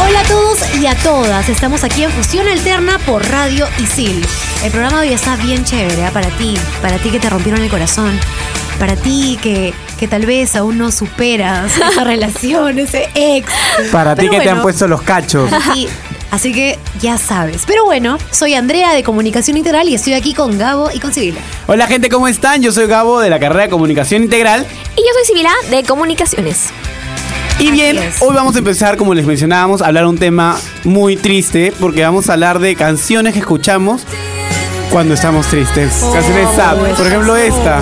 Hola a todos y a todas. Estamos aquí en Fusión Alterna por Radio Isil. El programa de hoy está bien chévere ¿ah? para ti, para ti que te rompieron el corazón, para ti que, que tal vez aún no superas esa relación, ese ex. Para ti que te han puesto los cachos. Sí, así que ya sabes. Pero bueno, soy Andrea de Comunicación Integral y estoy aquí con Gabo y con Sibila. Hola gente, ¿cómo están? Yo soy Gabo de la carrera de Comunicación Integral. Y yo soy Sibila de Comunicaciones. Y bien, hoy vamos a empezar, como les mencionábamos, a hablar un tema muy triste, porque vamos a hablar de canciones que escuchamos cuando estamos tristes. canciones sad. Por ejemplo, esta.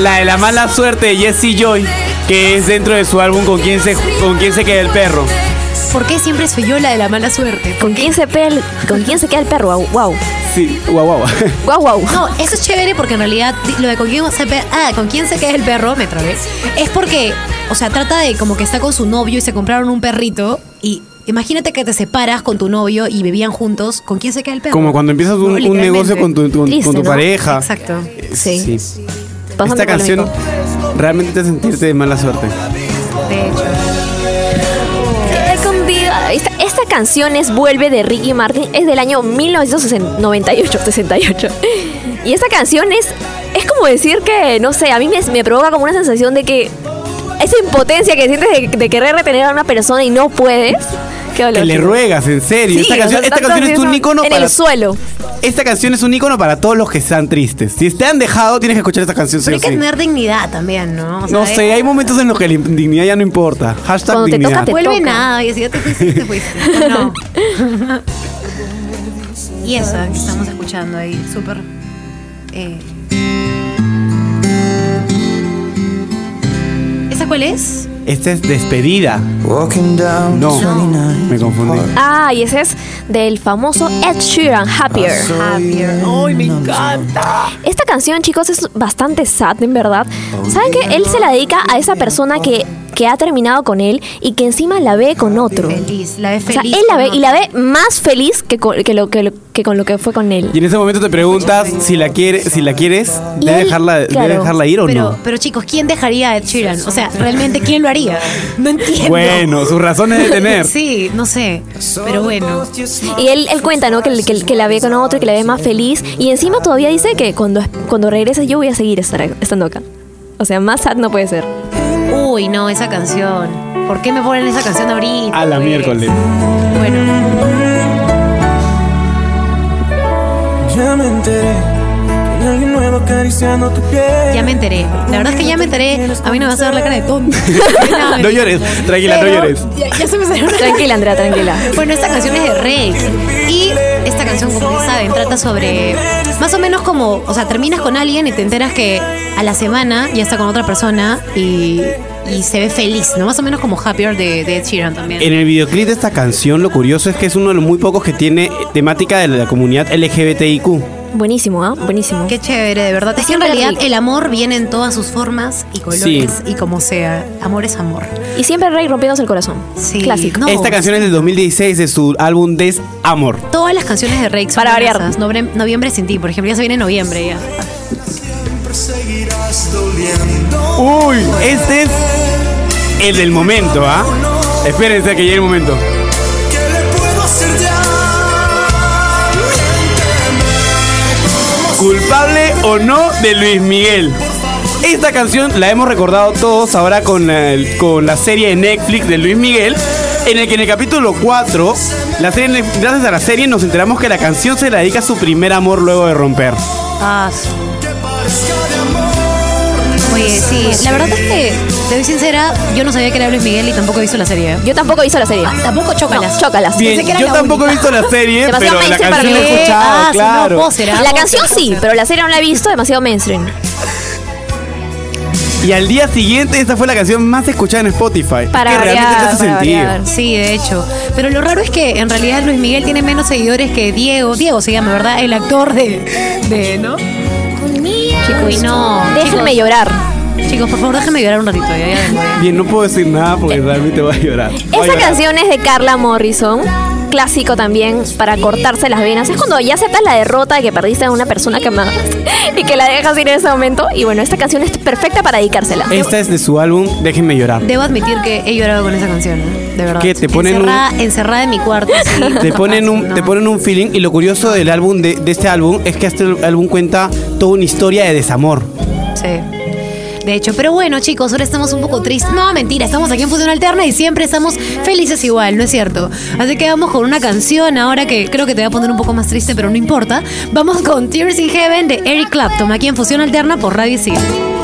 La de la mala suerte de Jesse Joy, que es dentro de su álbum Con quién se, con quién se queda el perro. ¿Por qué siempre soy yo la de la mala suerte? ¿Con quién se, pe- ¿Con quién se queda el perro? Wow. Sí, guau, guau. Guau, guau. No, eso es chévere porque en realidad lo de con quién se, pe- ah, con quién se queda el perro, me trabé, es porque, o sea, trata de como que está con su novio y se compraron un perrito y imagínate que te separas con tu novio y vivían juntos, ¿con quién se queda el perro? Como cuando empiezas un, un negocio con tu, tu- con Triste, tu ¿no? pareja. Exacto. Sí. Sí. Bastante Esta canción realmente te hace sentirte de mala suerte. De hecho. Esta, esta canción es Vuelve de Ricky Martin. Es del año 1998, 68. Y esta canción es, es como decir que, no sé, a mí me, me provoca como una sensación de que esa impotencia que sientes de, de querer retener a una persona y no puedes. Que le ruegas, en serio. Sí, esta canción, sea, esta canción es un icono En para. el suelo. Esta canción es un icono para todos los que están tristes. Si te han dejado, tienes que escuchar esta canción. sí Pero hay que sí. tener dignidad también, ¿no? O sea, No sé, hay momentos en los que la dignidad ya no importa. Hashtag Cuando te toca, dignidad. te- Vuelve toca. nada, y así ya te fuiste, te fuiste. No. y esa que estamos escuchando ahí, súper. eh. ¿Esa cuál es? Esta es despedida. Walking down No, 29 me confundí. Ah, y ese es del famoso Ed Sheeran, Happier. Happier. ¡Ay, me encanta! Esta canción, chicos, es bastante sad, en verdad. ¿Saben que Él se la dedica a esa persona que, que ha terminado con él y que encima la ve con otro. Feliz, la ve O sea, feliz. él la ve y la ve más feliz que con, que lo, que, lo- que con lo que fue con él. Y en ese momento te preguntas si la quiere, si la quieres, ¿debe él, dejarla, debe claro, dejarla ir o Pero, no? pero chicos, ¿quién dejaría a Ed Sheeran? O sea, realmente, ¿quién lo haría? No entiendo. Bueno, sus razones de tener. Sí, no sé. Pero bueno. Y él, él cuenta, ¿no? Que, que, que la ve con otro y que la ve más feliz. Y encima todavía dice que cuando, cuando regrese yo voy a seguir estar, estando acá. O sea, más sad no puede ser. Uy, no, esa canción. ¿Por qué me ponen esa canción ahorita? A la pues? miércoles. Bueno, Ya me enteré acariciando tu piel. ya me enteré. La verdad es que ya me enteré. A mí no me vas a ver la cara de tonta. No llores, tranquila, no llores. Ya, ya se me salió una- Tranquila, Andrea, tranquila. Bueno, esta canción es de Rake. Y esta canción, como ya saben, trata sobre. Más o menos como. O sea, terminas con alguien y te enteras que a la semana ya está con otra persona y, y se ve feliz, ¿no? Más o menos como Happier de, de Ed Sheeran también. En el videoclip de esta canción, lo curioso es que es uno de los muy pocos que tiene temática de la comunidad LGBTIQ. Buenísimo, ¿ah? Buenísimo. Qué chévere, de verdad. Es que en realidad el amor viene en todas sus formas y colores Sí. y como sea. Amor es amor. Y siempre Rey rompiéndose el corazón. Sí. Clásico. No. Esta canción es del 2016 de su álbum Desamor. Todas las canciones de Rake son Para variar. Nobre- Noviembre sin ti, por ejemplo, ya se viene noviembre ya. Uy, este es el del momento, ¿ah? Espérense a que llegue el momento. Culpable o no de Luis Miguel. Esta canción la hemos recordado todos ahora con la, con la serie de Netflix de Luis Miguel, en el que en el capítulo 4, la serie, gracias a la serie nos enteramos que la canción se la dedica a su primer amor luego de romper. Ah, sí. Oye, sí, la verdad es que, te soy sincera, yo no sabía que era Luis Miguel y tampoco he visto la serie. Yo tampoco he visto la serie. Ah, tampoco chócalas. No, chócalas. Bien, Pensé que era yo la tampoco he única. visto la serie, Demasiado pero la mainstream para la he mí. escuchado, Ah, no, claro. ah, La canción sí, pero la serie no la he visto, demasiado mainstream. Y al día siguiente esta fue la canción más escuchada en Spotify. Para que realmente variar, te hace para sentido. variar. Sí, de hecho. Pero lo raro es que en realidad Luis Miguel tiene menos seguidores que Diego. Diego se llama, ¿verdad? El actor de. de ¿No? Chico, y no. Déjenme chicos, llorar. Chicos, por favor, déjenme llorar un ratito. Ya, ya. Bien, no puedo decir nada porque realmente voy a llorar. Voy a Esta llorar. canción es de Carla Morrison. Clásico también para cortarse las venas. Es cuando ya aceptas la derrota de que perdiste a una persona que amas y que la dejas ir en ese momento. Y bueno, esta canción es perfecta para dedicársela. Esta es de su álbum Déjenme llorar. Debo admitir que he llorado con esa canción, ¿eh? de verdad. ¿Qué? ¿Te ponen un- encerrada, encerrada en mi cuarto. sí. Te ponen, un, No. te ponen un feeling y lo curioso del álbum de, de este álbum es que este álbum cuenta toda una historia de desamor. Sí. De hecho, pero bueno, chicos, ahora estamos un poco tristes. No, mentira, estamos aquí en Fusión Alterna y siempre estamos felices igual, ¿no es cierto? Así que vamos con una canción ahora que creo que te va a poner un poco más triste, pero no importa. Vamos con Tears in Heaven de Eric Clapton, aquí en Fusión Alterna por Radio Isil.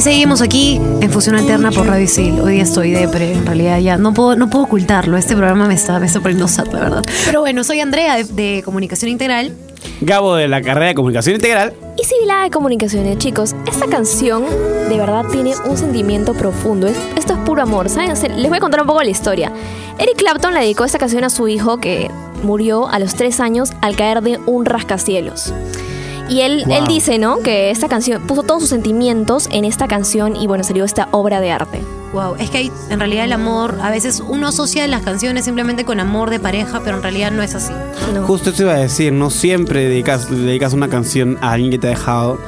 Y seguimos aquí en Fusión Alterna por Radio Isil. Hoy día estoy depre, en realidad ya no puedo, no puedo ocultarlo. Este programa me está, me está poniendo sad, la verdad. Pero bueno, soy Andrea de, de Comunicación Integral. Gabo de la carrera de comunicación integral. Y Sibila de Comunicaciones, chicos, esta canción de verdad tiene un sentimiento profundo. Es- esto es puro amor, ¿saben? Les voy a contar un poco la historia. Eric Clapton le dedicó esta canción a su hijo que murió a los tres años al caer de un rascacielos. Y él, Wow. él dice, ¿no? Que esta canción puso todos sus sentimientos en esta canción y bueno, salió esta obra de arte. Wow, es que hay, en realidad el amor, a veces uno asocia las canciones simplemente con amor de pareja, pero en realidad no es así. ¿no? Justo eso iba a decir, no siempre dedicas, dedicas una canción a alguien que te ha dejado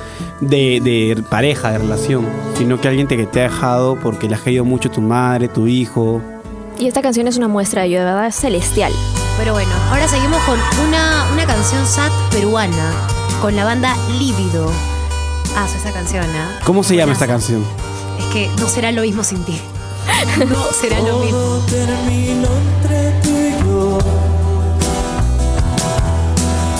de, de pareja, de relación, sino que alguien te, que te ha dejado porque le has querido mucho tu madre, tu hijo. Y esta canción es una muestra de ello, de verdad es celestial. Pero bueno, ahora seguimos con una, una canción sad peruana, con la banda Lívido. Ah, esa canción, ¿ah? ¿Cómo se llama esta canción? Es que no será lo mismo sin ti. No será lo mismo. Todo terminó entre tú y yo.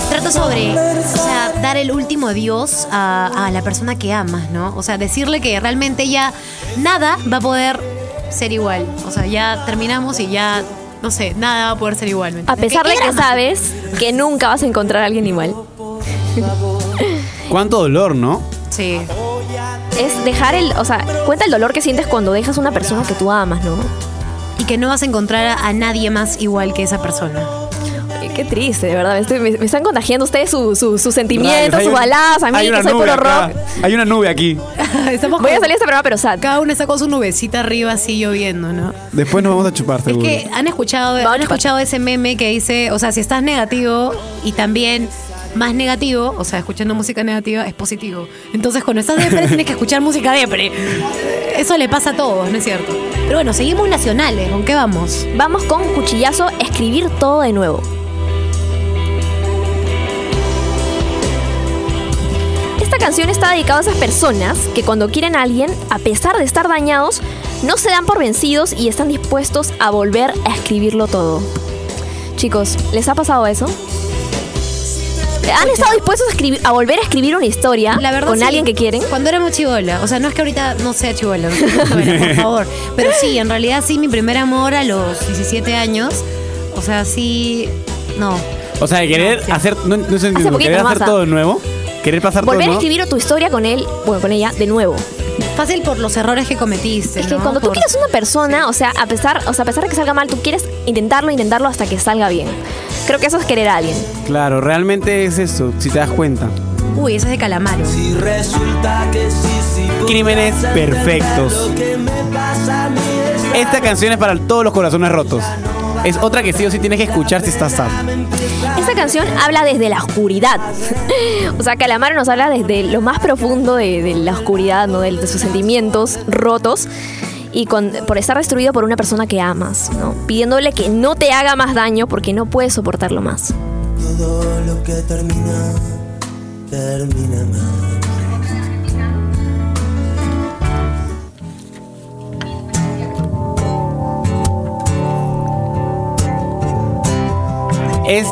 Trata sobre, o sea, dar el último adiós a, a la persona que amas, ¿no? O sea, decirle que realmente ya nada va a poder ser igual. O sea, ya terminamos y ya, no sé, nada va a poder ser igual. ¿me A pesar ¿Qué- de que sabes que nunca vas a encontrar a alguien igual. ¿Cuánto dolor, no? Sí. Es dejar el, o sea, cuenta el dolor que sientes cuando dejas una persona que tú amas, ¿no? Y que no vas a encontrar a, nadie más igual que esa persona. Ay, Qué triste, de verdad. Me, estoy- me- me están contagiando ustedes su- su- sus sentimientos, sus baladas, a mí hay que una soy nube puro acá. rock. Hay una nube aquí. Estamos Voy a salir de este programa, pero sad. Cada uno está con su nubecita arriba así lloviendo, ¿no? Después nos vamos a chupar, Es seguro. que han escuchado, han escuchado ese meme que dice, o sea, si estás negativo y también más negativo, o sea, escuchando música negativa es positivo. Entonces, cuando estás depre tienes que escuchar música depre. Eso le pasa a todos, ¿no es cierto? Pero bueno, seguimos nacionales, ¿con qué vamos? Vamos con cuchillazo, escribir todo de nuevo. Esta canción está dedicada a esas personas que cuando quieren a alguien, a pesar de estar dañados, no se dan por vencidos y están dispuestos a volver a escribirlo todo. Chicos, ¿les ha pasado eso? ¿Han estado dispuestos a, escribir, a volver a escribir una historia La verdad con sí. alguien que quieren? Cuando éramos chivola, o sea, no es que ahorita no sea chivola, no sea chivola, por favor. Pero sí, en realidad sí, mi primer amor a los 17 años, o sea, sí, no. O sea, de querer No, sí. hacer, no, no sé, querer hacer nomás, todo ¿ah? de nuevo, querer pasar Volver a todo escribir tu historia con él, bueno, con ella, de nuevo. Fácil por los errores que cometiste. Es que ¿no? cuando tú Por- quieres una persona, o sea, a pesar, o sea, a pesar de que salga mal, tú quieres intentarlo, intentarlo hasta que salga bien. Creo que eso es querer a alguien. Claro, realmente es eso, si te das cuenta. Uy, esa es de Calamaro. Si resulta que sí, sí. Crímenes perfectos. Esta canción es para todos los corazones rotos. Es otra que sí o sí tienes que escuchar si estás sad. Esta canción habla desde la oscuridad. o sea, Calamaro nos habla desde lo más profundo de, de la oscuridad, ¿no? De, de sus sentimientos rotos. Y con- por estar destruido por una persona que amas, ¿no? Pidiéndole que no te haga más daño porque no puedes soportarlo más. Todo lo que termina, termina mal. Es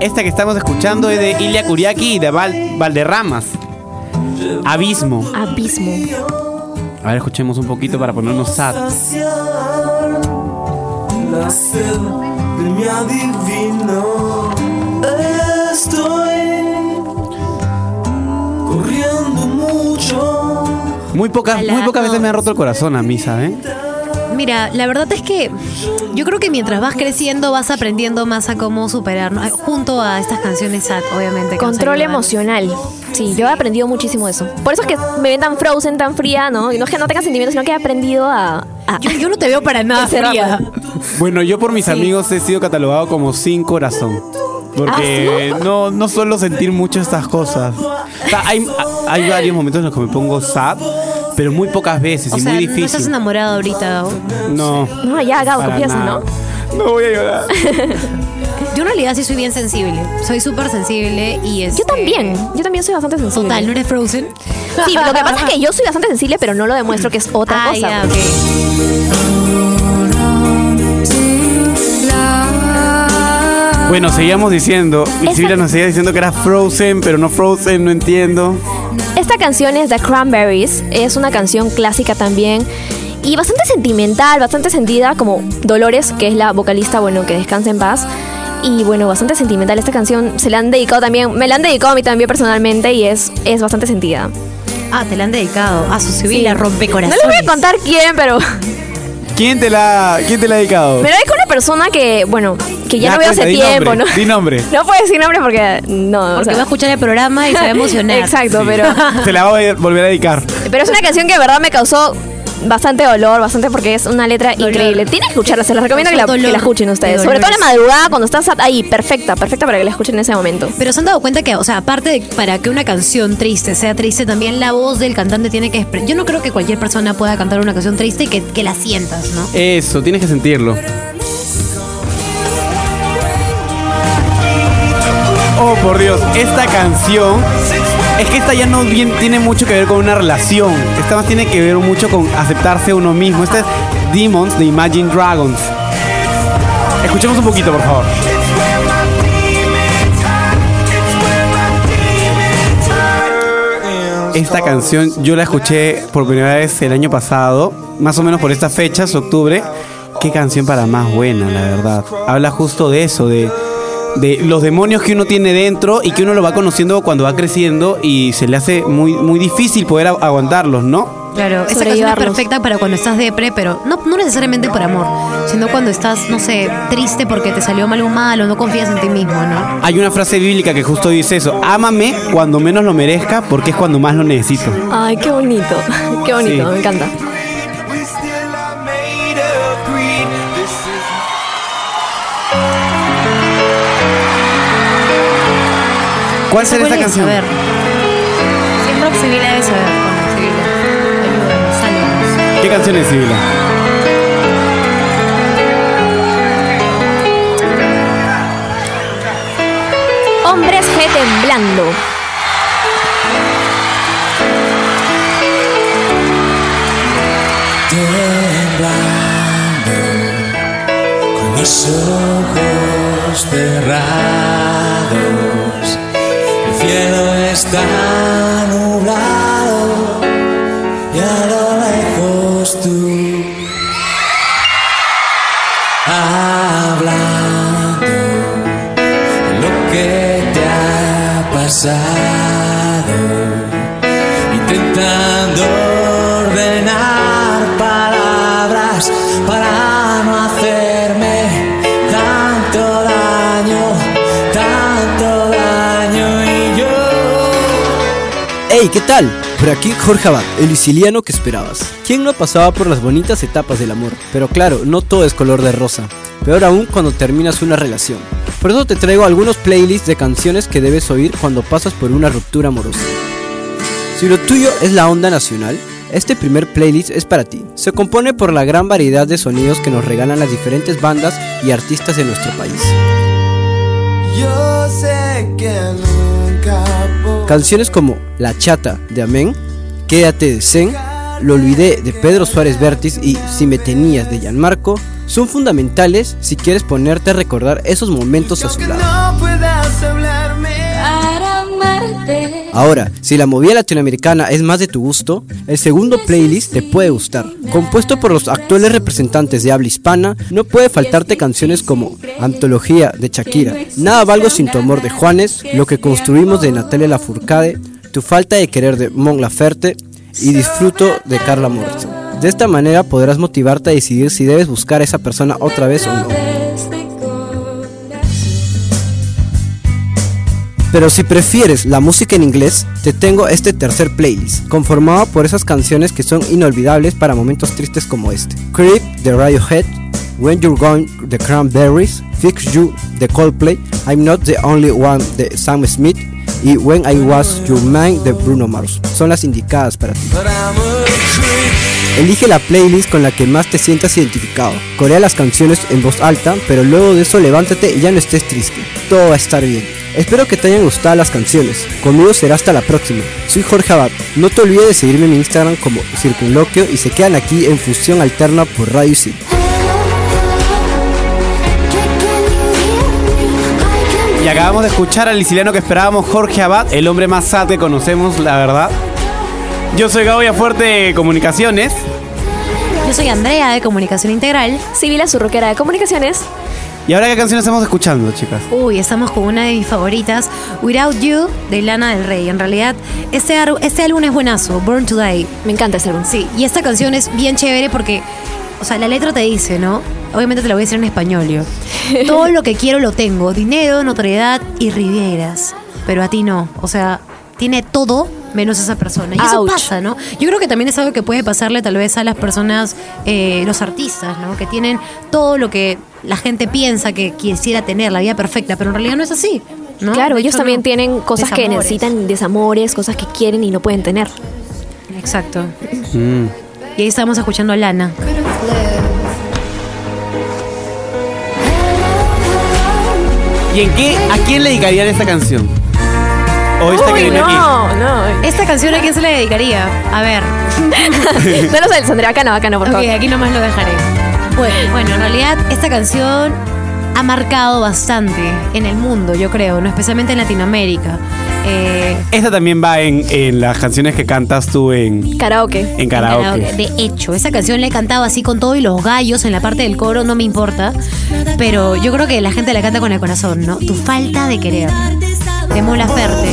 esta que estamos escuchando es de Ilia Kuriaki y de Val- Valderramas. Abismo. Abismo. A ver, escuchemos un poquito para ponernos sad. saciar la sed de mi adivino. Estoy corriendo mucho. Muy pocas, muy pocas veces me ha roto el corazón a mí, ¿sabes? Mira, la verdad es que yo creo que mientras vas creciendo vas aprendiendo más a cómo superar, ¿no? junto a estas canciones sad, obviamente. Control emocional. Sí, yo he aprendido muchísimo eso. Por eso es que me ven tan frozen, tan fría, ¿no? Y no es que no tenga sentimientos, sino que he aprendido a... a- Yo, yo no te veo para nada fría. Bueno, yo por mis amigos he sido catalogado como sin corazón. Porque no, no suelo sentir mucho estas cosas. O sea, hay, hay varios momentos en los que me pongo sad, pero muy pocas veces O y sea, muy no estás difícil. enamorado ahorita. ¿o? No. No, ya, Gabo, nada. ¿no? No voy a llorar. Yo en realidad sí soy bien sensible. Soy súper sensible y es. Yo también, yo también soy bastante sensible. Total, ¿no eres Frozen? Sí, lo que pasa es que yo soy bastante sensible, pero no lo demuestro que es otra Ah, cosa. ya, pues. ok. Bueno, seguíamos diciendo. Y Sibila nos seguía diciendo que era Frozen, pero no Frozen, no entiendo. Esta canción es The Cranberries, es una canción clásica también y bastante sentimental, bastante sentida, como Dolores, que es la vocalista, bueno, que descansa en paz. Y bueno, bastante sentimental esta canción, se la han dedicado también, me la han dedicado a mí también personalmente y es, es bastante sentida. Ah, te la han dedicado. A su civil la rompe No corazón. les voy a contar quién, pero ¿Quién te la, quién te la ha dedicado? me la dedico a una persona que, bueno, que ya, no veo hace di tiempo, nombre, ¿no? Di nombre. No puedo decir nombre porque no, o Porque sea, va a escuchar el programa y se va a emocionar. Exacto, pero Te la voy a volver a dedicar. Pero es una canción que de verdad me causó bastante dolor, bastante porque es una letra Dolor. increíble. Tienes que escucharla, se la recomiendo que la, Dolor que la escuchen de ustedes. Sobre todo en la madrugada cuando estás ahí, perfecta, perfecta para que la escuchen en ese momento. Pero se han dado cuenta que, o sea, aparte de para que una canción triste sea triste, también la voz del cantante tiene que Yo no creo que cualquier persona pueda cantar una canción triste y que, que la sientas, ¿no? Eso, tienes que sentirlo. Oh, por Dios, esta canción. Es que esta ya no tiene mucho que ver con una relación. Esta más tiene que ver mucho con aceptarse uno mismo. Esta es Demons de Imagine Dragons. Escuchemos un poquito, por favor. Esta canción yo la escuché por primera vez el año pasado, más o menos por estas fechas, octubre. Qué canción para más buena, la verdad. Habla justo de eso, de, de los demonios que uno tiene dentro y que uno lo va conociendo cuando va creciendo y se le hace muy, muy difícil poder aguantarlos, ¿no? Claro, esa canción es perfecta para cuando estás depre, pero no, no necesariamente por amor, sino cuando estás, no sé, triste porque te salió mal o mal o no confías en ti mismo, ¿no? Hay una frase bíblica que justo dice eso, ámame cuando menos lo merezca porque es cuando más lo necesito. Ay, qué bonito, qué bonito, Sí. me encanta. ¿Cuál será esta canción? saber. Siempre Sibila debe saber. Bueno, Sibila, ayúdanos, sálvanos. ¿Qué canción es, Sibila? Hombres G temblando. temblando con los ojos cerrados. El cielo está nublado y a lo lejos tú hablando de lo que te ha pasado intentando ordenar palabras para Hey, ¿qué tal? Por aquí Jorge Abad, el siciliano que esperabas. ¿Quién no pasaba por las bonitas etapas del amor? Pero claro, no todo es color de rosa. Peor aún cuando terminas una relación. Por eso te traigo algunos playlists de canciones que debes oír cuando pasas por una ruptura amorosa. Si lo tuyo es la onda nacional, este primer playlist es para ti. Se compone por la gran variedad de sonidos que nos regalan las diferentes bandas y artistas de nuestro país. Yo sé que podré Canciones como La Chata de Amén, Quédate de Zen, Lo Olvidé de Pedro Suárez Vértiz y Si me tenías de Gianmarco son fundamentales si quieres ponerte a recordar esos momentos a su lado. Ahora, si la movida latinoamericana es más de tu gusto, el segundo playlist te puede gustar. Compuesto por los actuales representantes de habla hispana, no puede faltarte canciones como Antología de Shakira, Nada valgo sin tu amor de Juanes, Lo que construimos de Natalia Lafourcade, Tu falta de querer de Mon Laferte y Disfruto de Carla Morrison. De esta manera podrás motivarte a decidir si debes buscar a esa persona otra vez o no. Pero si prefieres la música en inglés, te tengo este tercer playlist, conformado por esas canciones que son inolvidables para momentos tristes como este. Creep de Radiohead, When You're Gone de Cranberries, Fix You de Coldplay, I'm Not the Only One de Sam Smith y When I Was Your Man de Bruno Mars. Son las indicadas para ti. Elige la playlist con la que más te sientas identificado. Corea las canciones en voz alta, pero luego de eso levántate y ya no estés triste. Todo va a estar bien. Espero que te hayan gustado las canciones. Conmigo será hasta la próxima. Soy Jorge Abad. No te olvides de seguirme en mi Instagram como Circunloquio y se quedan aquí en Fusión Alterna por Radio Isil. Y acabamos de escuchar al siciliano que esperábamos, Jorge Abad, el hombre más sad que conocemos, la verdad. Yo soy Gabo Fuerte de Comunicaciones. Yo soy Andrea de Comunicación Integral. Sibila Surroquera de Comunicaciones. ¿Y ahora qué canción estamos escuchando, chicas? Uy, estamos con una de mis favoritas, Without You, de Lana del Rey. En realidad, este, ar- este álbum es buenazo, Born to Die. Me encanta ese álbum. Sí, y esta canción es bien chévere porque, o sea, la letra te dice, ¿no? Obviamente te lo voy a decir en español yo. Todo lo que quiero lo tengo, dinero, notoriedad y rivieras. Pero a ti no. O sea, tiene todo menos esa persona. Y eso Ouch. pasa, ¿no? Yo creo que también es algo que puede pasarle tal vez a las personas, eh, los artistas, ¿no? Que tienen todo lo que la gente piensa que quisiera tener, la vida perfecta, pero en realidad no es así. ¿no? Claro, ellos hecho, también no. tienen cosas que necesitan, desamores, cosas que quieren y no pueden tener. Exacto. Y ahí estamos escuchando a Lana. ¿Y en qué? ¿A quién le dedicarían esta canción? ¿O esta que Uy, aquí? no, no. Esta canción a quién se le dedicaría? A ver. no lo sé, Sandra, acá no, acá no, por Ok, favor. aquí nomás lo dejaré. Bueno, bueno, en realidad esta canción ha marcado bastante en el mundo, yo creo, ¿no? especialmente en Latinoamérica. Eh, Esta también va en, en las canciones que cantas tú en, Karaoke. en karaoke. De hecho, esa canción la he cantado así con todo y los gallos en la parte del coro, no me importa. Pero yo creo que la gente la canta con el corazón, ¿no? Tu falta de querer. De Mola Ferte.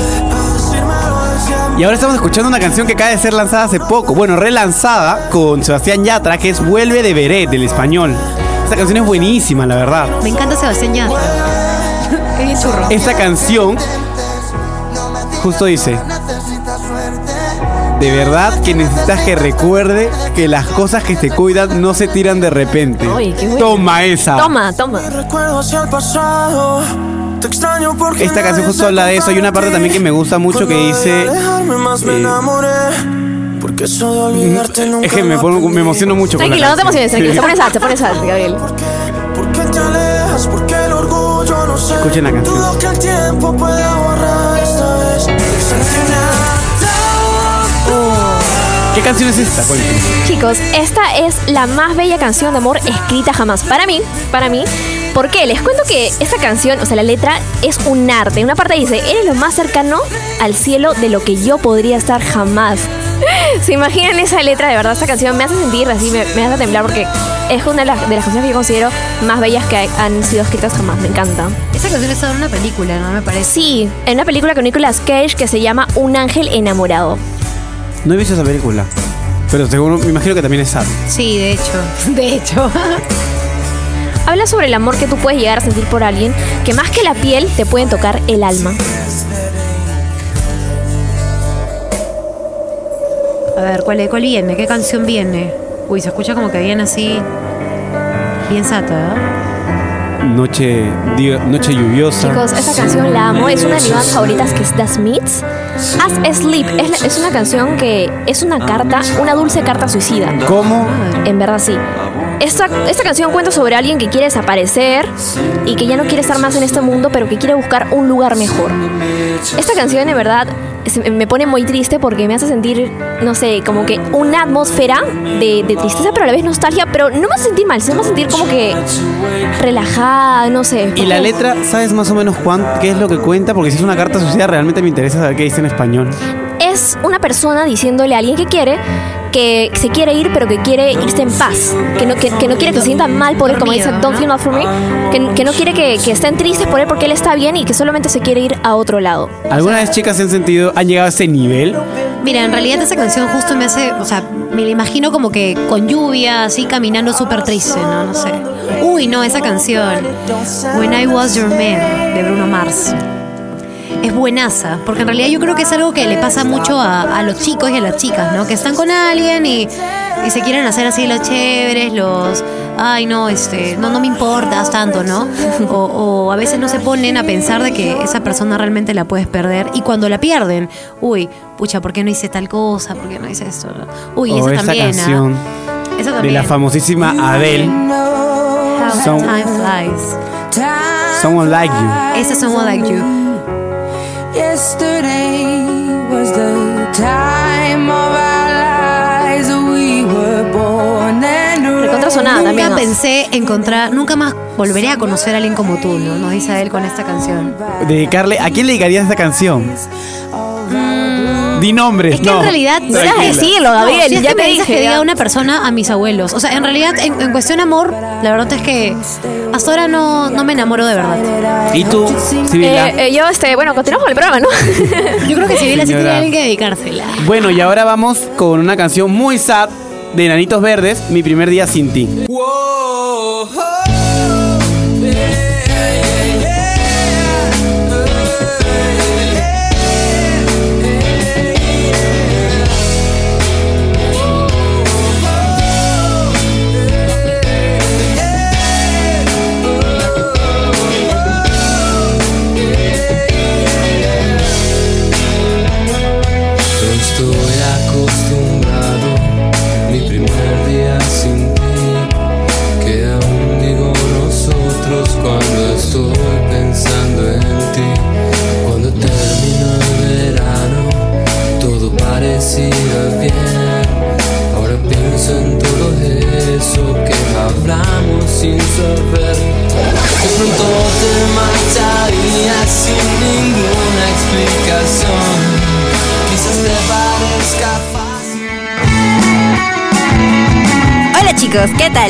Y ahora estamos escuchando una canción que acaba de ser lanzada hace poco. Bueno, relanzada con Sebastián Yatra, que es Vuelve de Beret, del español. Esta canción es buenísima, la verdad. Me encanta Sebastián Yatra. Qué bien churro. Esta canción justo dice, de verdad que necesitas que recuerde que las cosas que te cuidan no se tiran de repente. Ay, qué bueno. Toma esa. Toma, toma. Recuerdo hacia el pasado. Te extraño porque Esta canción justo habla de eso. Hay una parte también que me gusta mucho que dice... Eh, enamoré. Porque eso de olvidarte nunca Es que me, pongo- me emociono mucho con la Tranquilo, no te emociones, tranquilo. Se pone sad, se pone sad, Gabriel. ¿Por qué te alejas? Porque el orgullo no sé. Escuchen la canción. Dudo que el tiempo pueda borrar esta vez. ¿Qué canción es esta? Cuéntame. Chicos, esta es la más bella canción de amor escrita jamás. Para mí, para mí. ¿Por qué? Les cuento que esta canción, o sea, la letra es un arte. En una parte dice, eres lo más cercano al cielo de lo que yo podría estar jamás. ¿Se imaginan esa letra? De verdad, esta canción me hace sentir así, me, me hace temblar porque es una de las, de las canciones que yo considero más bellas que han sido escritas jamás. Me encanta. Esa canción está en una película, ¿no? Me parece. Sí, en una película con Nicolas Cage que se llama Un ángel enamorado. No he visto esa película. Pero seguro, me imagino que también es sad. Sí, de hecho. De hecho. Habla sobre el amor que tú puedes llegar a sentir por alguien que más que la piel te pueden tocar el alma. A ver, ¿cuál, ¿cuál viene? ¿Qué canción viene? Uy, se escucha como que viene así. Bien sata, ¿eh? Noche, noche lluviosa. Chicos, esta canción la amo. Es una de mis bandas favoritas que es The Smiths. As Sleep es una canción que es una carta, una dulce carta suicida. ¿Cómo? En verdad sí. Esta, esta canción cuenta sobre alguien que quiere desaparecer y que ya no quiere estar más en este mundo, pero que quiere buscar un lugar mejor. Esta canción, de verdad, me pone muy triste porque me hace sentir, no sé, como que una atmósfera de, de tristeza, pero a la vez nostalgia, pero no me hace sentir mal, sino me hace sentir como que relajada, no sé. Y la letra, ¿sabes más o menos Juan qué es lo que cuenta? Porque si es una carta suicida, realmente me interesa saber qué dice en español. Es una persona diciéndole a alguien que quiere que se quiere ir pero que quiere irse en paz que no, que, que no quiere que se sientan mal por él como dice Don't feel not for me que, que no quiere que, que estén tristes por él porque él está bien y que solamente se quiere ir a otro lado ¿Alguna vez chicas han sentido, han llegado a ese nivel? Mira, en realidad esa canción justo me hace, o sea, me la imagino como que con lluvia, así caminando súper triste, ¿no? No sé. Uy, no, esa canción. When I Was Your Man, de Bruno Mars. Es buenaza, porque en realidad yo creo que es algo que le pasa mucho a, a los chicos y a las chicas, ¿no? Que están con alguien y, y se quieren hacer así los chéveres, los, ay no, este, no, no me importas tanto, ¿no? O, o a veces no se ponen a pensar de que esa persona realmente la puedes perder y cuando la pierden, uy, pucha, ¿por qué no hice tal cosa? ¿Por qué no hice esto? Uy, o esa también, ¿ah? canción Esa de también. la famosísima Adele, How Some- time flies. Someone Like You. Esa es Someone Like You. Yesterday was the time of our lives. We were born and Nunca también pensé encontrar, nunca más volveré a conocer a alguien como tú, ¿no? Nos dice él con esta canción. Dedicarle, ¿a quién le dedicarías esta canción? Di nombres, Es que no. en realidad Tranquila. decirlo, Gabriel, No, si es ya que te me dices dije. que diga una persona a mis abuelos. O sea, en realidad, en, en cuestión amor, la verdad es que hasta ahora no, no me enamoro de verdad. ¿Y tú, Sibila? Eh, eh, yo, este, bueno, continuamos con el programa, ¿no? Yo creo que Sibila sí tiene alguien que dedicársela. Bueno, y ahora vamos con una canción muy sad de Nanitos Verdes, Mi primer día sin ti.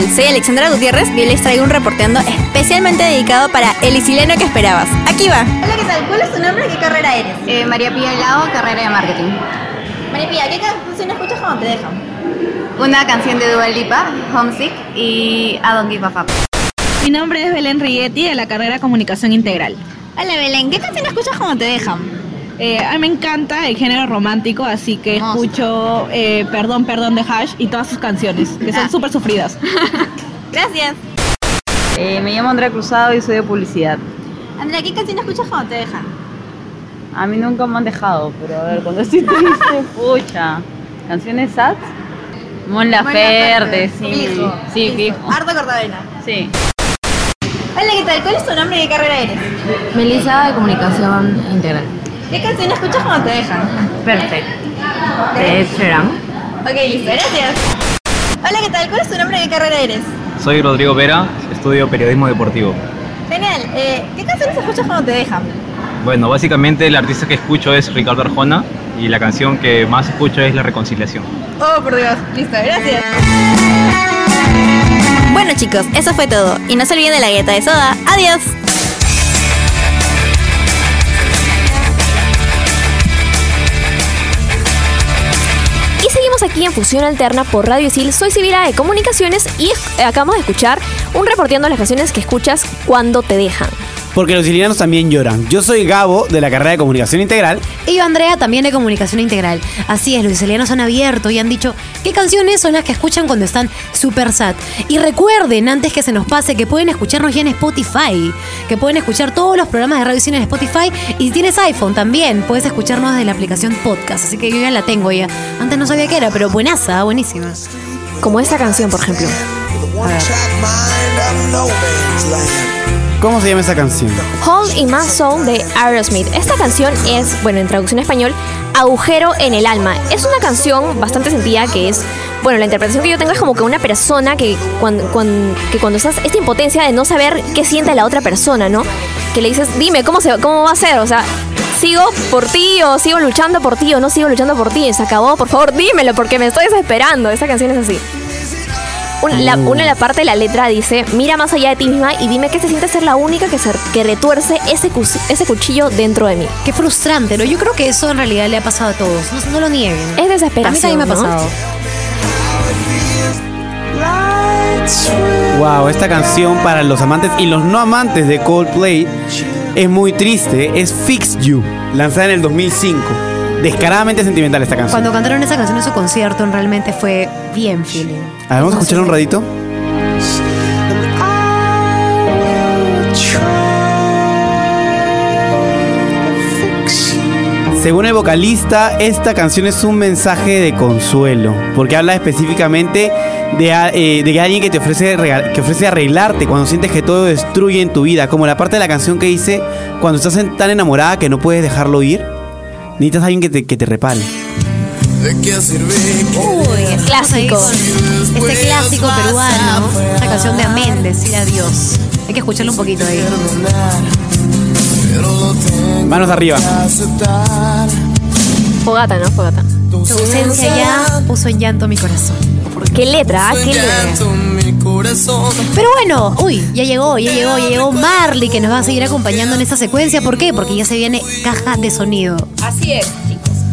Tal? Soy Alexandra Gutiérrez y hoy les traigo un reporteando especialmente dedicado para el isileno que esperabas. Aquí va. Hola, ¿qué tal? ¿Cuál es tu nombre y qué carrera eres? María Pía Helado, carrera de marketing. María Pía, ¿qué canción escuchas cuando te dejan? Una canción de Dua Lipa, Homesick y I Don't Give a Fuck. Mi nombre es Belén Rigetti de la carrera Comunicación Integral. Hola Belén, ¿qué canción escuchas cuando te dejan? Eh, a mí me encanta el género romántico, así que Hermoso. escucho eh, Perdón, Perdón de Hash y todas sus canciones, que son Ah. súper sufridas. Gracias. Eh, me llamo Andrea Cruzado y soy de publicidad. Andrea, ¿qué canción escuchas cuando te dejan? A mí nunca me han dejado, pero a ver, cuando estoy triste, pucha. ¿Canciones sad? Mon Laferte, sí. Fijo. Sí, fijo. Harta Cortavena. Sí. Hola, ¿qué tal? ¿Cuál es tu nombre y qué carrera eres? Melissa de Comunicación Integral. ¿Qué canción escuchas cuando te dejan? Perfecto. De Sheeran. Ok, listo, gracias. Hola, ¿qué tal? ¿Cuál es tu nombre y qué carrera eres? Soy Rodrigo Vera, estudio periodismo deportivo. Genial. Eh, ¿Qué canciones escuchas cuando te dejan? Bueno, básicamente el artista que escucho es Ricardo Arjona y la canción que más escucho es La Reconciliación. Oh, por Dios. Listo, gracias. Bueno chicos, eso fue todo. Y no se olviden de la galleta de soda. Adiós. Aquí en Fusión Alterna por Radio Isil. Soy Sibila de Comunicaciones y acabamos de escuchar un reporteando las canciones que escuchas cuando te dejan. Porque los sicilianos también lloran. Yo soy Gabo de la carrera de Comunicación Integral. Y yo, Andrea, también de comunicación integral. Así es, los sicilianos han abierto y han dicho qué canciones son las que escuchan cuando están super sad. Y recuerden, antes que se nos pase, que pueden escucharnos ya en Spotify, que pueden escuchar todos los programas de Radio Cine en Spotify. Y si tienes iPhone también, puedes escucharnos desde la aplicación podcast. Así que yo ya la tengo ya. Antes no sabía qué era, pero buenaza, buenísima. Como esta canción, por ejemplo. ¿Cómo se llama esa canción? Hole in My Soul de Aerosmith. Esta canción es, bueno, en traducción español, Agujero en el alma. Es una canción bastante sentida que es, bueno, la interpretación que yo tengo es como que una persona que cuando, que cuando estás, esta impotencia de no saber qué siente la otra persona, ¿no? Que le dices, dime, ¿cómo, se, cómo va a ser? O sea, sigo por ti o sigo luchando por ti o no sigo luchando por ti. Se acabó, por favor, dímelo porque me estoy desesperando. Esa canción es así. Una, la, una de la parte de la letra dice, mira más allá de ti misma y dime qué se siente ser la única que, se, que retuerce ese, ese cuchillo dentro de mí. Qué frustrante, ¿no? Yo creo que eso en realidad le ha pasado a todos. No, no lo nieguen. Es desesperación, A mí también me ha pasado. Wow, esta canción para los amantes y los no amantes de Coldplay es muy triste. Es Fix You, lanzada en el 2005. Descaradamente sentimental esta canción. Cuando cantaron esa canción en su concierto, realmente fue bien feeling. A ver, vamos a escuchar un ratito. Según el vocalista, esta canción es un mensaje de consuelo, porque habla específicamente de, eh, de alguien que te ofrece, que ofrece arreglarte cuando sientes que todo destruye en tu vida, como la parte de la canción que dice, cuando estás tan enamorada que no puedes dejarlo ir, necesitas a alguien que te, que te repare. ¿De qué sirve? Uy, Clásico. Este clásico peruano, esta canción de Amén, decir adiós. Hay que escucharlo un poquito ahí. Manos arriba. Fogata, ¿no? Fogata. Tu ausencia ya puso en llanto mi corazón. ¿Qué letra? ah? ¿Qué letra? Pero bueno, uy, ya llegó, ya llegó, ya llegó Marley que nos va a seguir acompañando en esta secuencia. ¿Por qué? Porque ya se viene caja de sonido. Así es.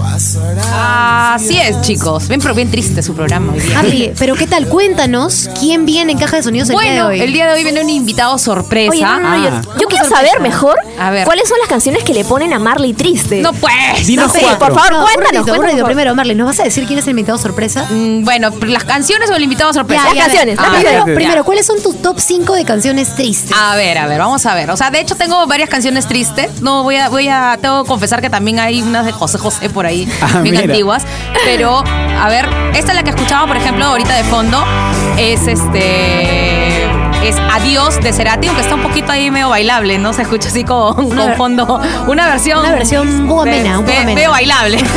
Así es, chicos. Bien, pero bien triste su programa hoy día. Pero ¿qué tal? Cuéntanos quién viene en caja de sonidos el día de Bueno, hoy. el día de hoy viene un invitado sorpresa. Oye, no, no, no, yo- Ah. yo, quiero saber mejor A ver. cuáles son las canciones que le ponen a Marley triste. No, pues. Dinos no sé, cuatro. por favor, No, un cuéntanos, un cuéntanos, ratito. favor. Primero, Marley, ¿nos vas a decir quién es el invitado sorpresa? Mm, Bueno, ¿las canciones o el invitado sorpresa? Las canciones, Ah, canciones. Primero, ya. primero, ¿cuáles son tus top 5 de canciones tristes? A ver, a ver, vamos a ver. O sea, de hecho tengo varias canciones tristes. No voy a, voy a, tengo que confesar que también hay unas de José José por ahí, Ah, bien mira. antiguas. Pero, a ver, esta es la que escuchaba, por ejemplo, ahorita de fondo. Es este. Es Adiós de Cerati, aunque está un poquito ahí medio bailable, ¿no? Se escucha así con, con fondo. Una versión. Una versión amena. Medio bailable.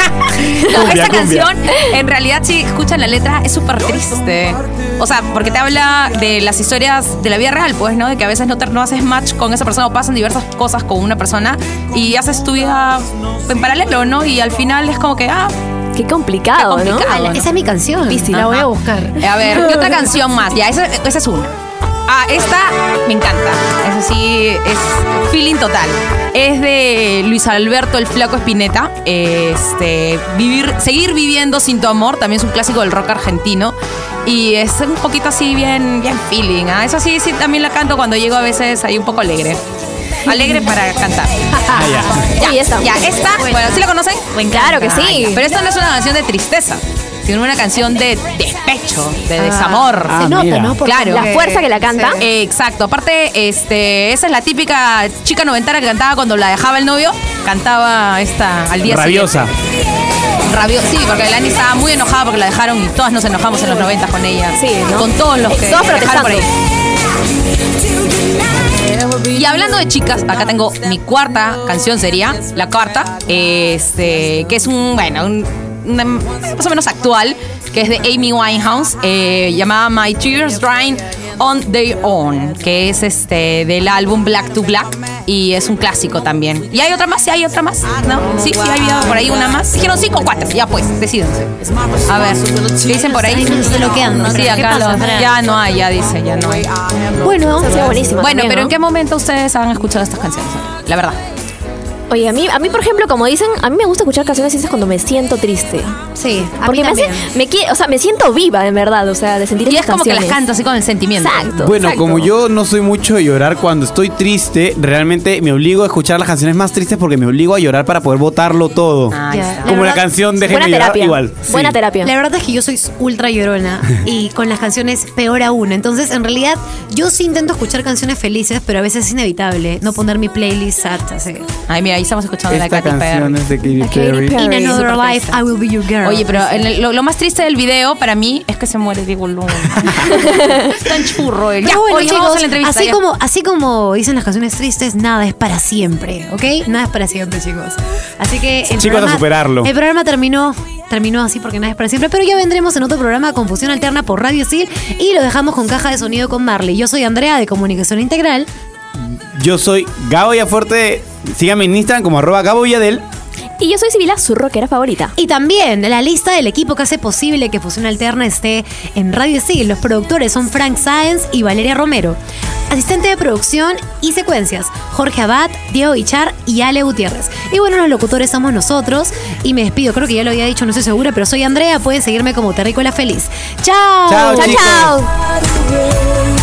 No, Cumbia, esta cumbia. canción, en realidad, si escuchan la letra, es súper triste. O sea, porque te habla de las historias de la vida real, pues, ¿no? De que a veces no, te- no haces match con esa persona o pasan diversas cosas con una persona y haces tu vida en paralelo, ¿no? Y al final es como que, ah, Qué complicado, Qué ¿no? complicado. Ah, la- esa es mi canción. Difícil. La voy a buscar. A ver, ¿qué otra canción más? Ya, esa, esa es una. Ah, esta me encanta. Eso sí, es feeling total. Es de Luis Alberto el Flaco Espineta. Este, vivir, seguir viviendo sin tu amor, también es un clásico del rock argentino. Y es un poquito así bien, bien feeling. ¿ah? Eso sí, sí, también la canto cuando llego a veces ahí un poco alegre. Alegre para cantar. Ah, ya. Ya, esta. ya, esta, bueno, ¿sí la conocen? Claro que sí. Pero esta no es una canción de tristeza, sino una canción de despecho, de desamor. Ah, Se nota, mira. ¿no? Porque Claro. La fuerza que la canta. Eh, exacto. Aparte, este, esa es la típica chica noventara que cantaba cuando la dejaba el novio. Cantaba esta al día Rabiosa. siguiente. Rabiosa. Sí, porque Lani estaba muy enojada porque la dejaron y todas nos enojamos en los 90 con ella. Sí, ¿no? Con todos los que Todos dejaron por ahí. Y hablando de chicas, acá tengo mi cuarta canción sería, la cuarta, este, que es un, bueno, un, más o menos actual, que es de Amy Winehouse, eh, llamada My Tears Drying on Their Own, que es este del álbum Black to Black y es un clásico también. ¿Y hay otra más? ¿Sí hay otra más? ¿No? Sí, sí, hay por ahí una más. Dijeron cinco o cuatro, ya pues, decídense. A ver, ¿qué dicen por ahí? Sí, ¿Qué acá pasa, lo- Fran? ya no hay, ya dice, ya no hay. Bueno, buenísima Bueno, pero. ¿en qué momento ustedes han escuchado estas canciones? La verdad. Oye, a mí, a mí, por ejemplo, como dicen, a mí me gusta escuchar canciones tristes cuando me siento triste. Sí, a Porque mí me hace, me quie- o sea, me siento viva, en verdad, o sea, de sentir Y es como que las canciones. canto así con el sentimiento. Exacto. Bueno, exacto. como yo no soy mucho de llorar cuando estoy triste, realmente me obligo a escuchar las canciones más tristes porque me obligo a llorar para poder botarlo todo. Está. Como la, verdad- canción de Buena llorar terapia. igual. Buena Sí. terapia. La verdad es que yo soy ultra llorona y con las canciones peor aún. Entonces, en realidad, yo sí intento escuchar canciones felices, pero a veces es inevitable no poner mi playlist sad. Así. Ay, mira, ahí estamos escuchando la Esta Katy canción Perry. es de Katy Katy Perry. Perry. In another life. I will be your girl. Oye, pero en el- lo, lo más triste del video para mí es que se muere Diego Luna. Tan churro él. Pero bueno, oye, chicos, vamos a la entrevista. así ya. como, así como dicen las canciones tristes, nada es para siempre, ¿ok? Nada es para siempre, chicos. Así que el Chicos, a programa, superarlo. El programa terminó, terminó así porque nada es para siempre, pero ya vendremos en otro programa Confusión Alterna por Radio Sil y lo dejamos con caja de sonido con Marley. Yo soy Andrea de Comunicación Integral. Yo soy Gabo Villafuerte. Síganme en Instagram como arroba Gabo Villadel. Y yo soy Sibila, su rockera favorita. Y también la lista del equipo que hace posible que Fusión Alterna esté en Radio Sil. Los productores son Frank Sáenz y Valeria Romero. Asistente de producción y secuencias, Jorge Abad, Diego Ichar y Ale Gutiérrez. Y bueno, los locutores somos nosotros. Y me despido, creo que ya lo había dicho, no estoy segura, pero soy Andrea. Pueden seguirme como Terrícola Feliz. ¡Chao! Chao, ¡Chao, chao!